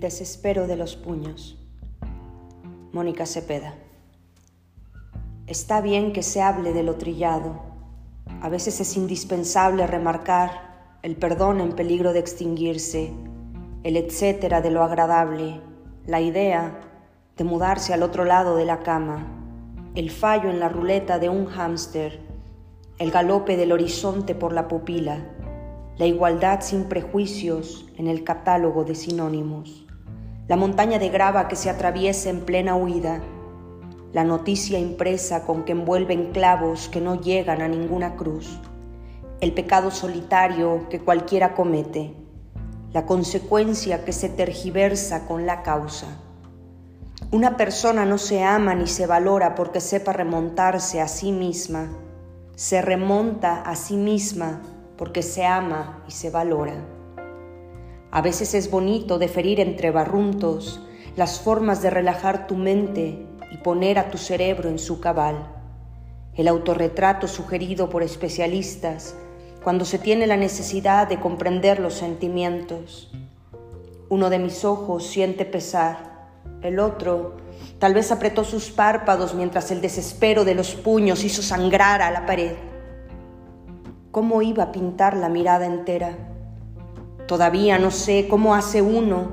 Desespero de los puños. Mónica Cepeda. Está bien que se hable de lo trillado. A veces es indispensable remarcar el perdón en peligro de extinguirse, el etcétera de lo agradable, la idea de mudarse al otro lado de la cama, el fallo en la ruleta de un hámster, el galope del horizonte por la pupila, la igualdad sin prejuicios en el catálogo de sinónimos, la montaña de grava que se atraviesa en plena huida, la noticia impresa con que envuelven clavos que no llegan a ninguna cruz, el pecado solitario que cualquiera comete, la consecuencia que se tergiversa con la causa. Una persona no se ama ni se valora porque sepa remontarse a sí misma, se remonta a sí misma porque se ama y se valora. A veces es bonito deferir entre barruntos las formas de relajar tu mente y poner a tu cerebro en su cabal. El autorretrato sugerido por especialistas cuando se tiene la necesidad de comprender los sentimientos. Uno de mis ojos siente pesar, el otro tal vez apretó sus párpados mientras el desespero de los puños hizo sangrar a la pared. ¿Cómo iba a pintar la mirada entera? Todavía no sé cómo hace uno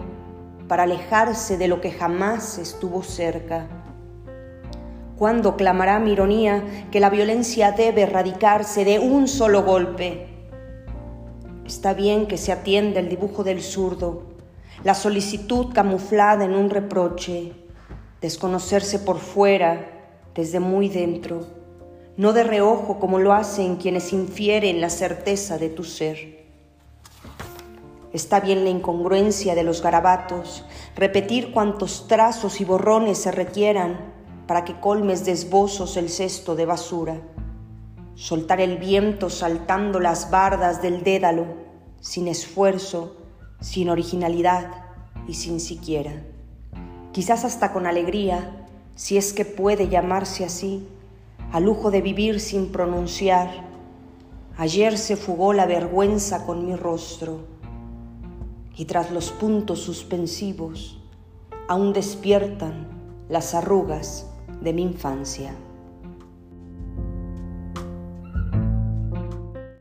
para alejarse de lo que jamás estuvo cerca. ¿Cuándo clamará mi ironía que la violencia debe erradicarse de un solo golpe? Está bien que se atienda el dibujo del zurdo, la solicitud camuflada en un reproche, desconocerse por fuera desde muy dentro no de reojo como lo hacen quienes infieren la certeza de tu ser. Está bien la incongruencia de los garabatos, repetir cuantos trazos y borrones se requieran para que colmes de esbozos el cesto de basura, soltar el viento saltando las bardas del dédalo, sin esfuerzo, sin originalidad y sin siquiera. Quizás hasta con alegría, si es que puede llamarse así, al lujo de vivir sin pronunciar. Ayer se fugó la vergüenza con mi rostro y tras los puntos suspensivos aún despiertan las arrugas de mi infancia.